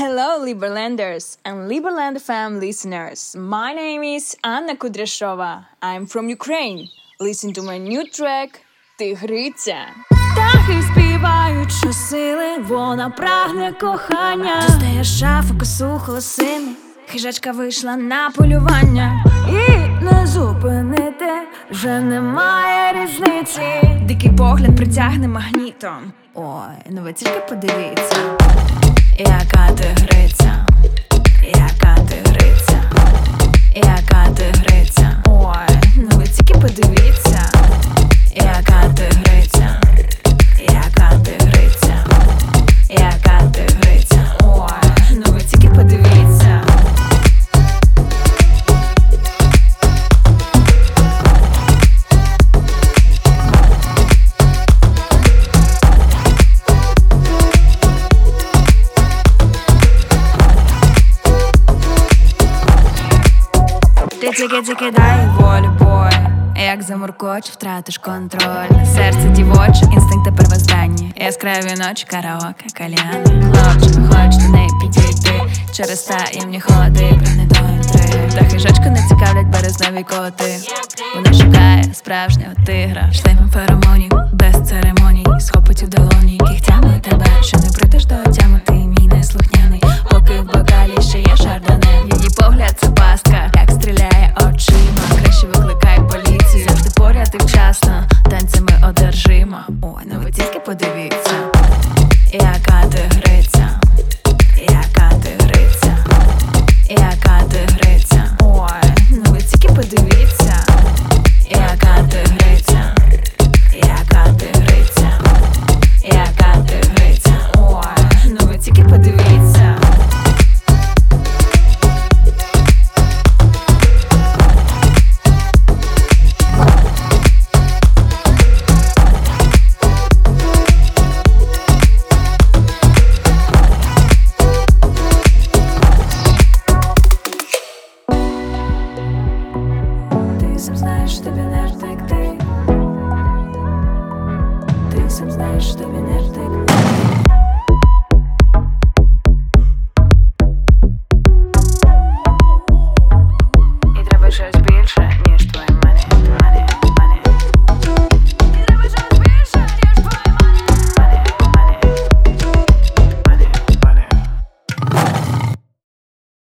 Hello, Liberlanders and Liberland FM listeners. My name is Anna Kudryashova. I'm from Ukraine. Listen to my new track Тигриця. Птахи співають, що сили, вона прагне кохання. Дістає шафу, косу холосини, хижачка вийшла на полювання. І не зупинити вже немає різниці. Дикий погляд притягне магнітом. Ой, ну ви тільки подивіться, яка тигриця, яка Ти тільки тільки дай волю бой. Як замуркоч, втратиш контроль. Серце дівоче, інстинкти первозданні Яскраві ночі, караоке, кальяни Хлопчик, хоч до неї підійти? Через таємні ходи, прагне до інтриги Та хижачку не цікавлять березневі коти. Вона шукає справжнього тигра. Шлейфом феромонів, сам знаешь, тобі не втекти. Ти сам знаєш, тобі не втекти.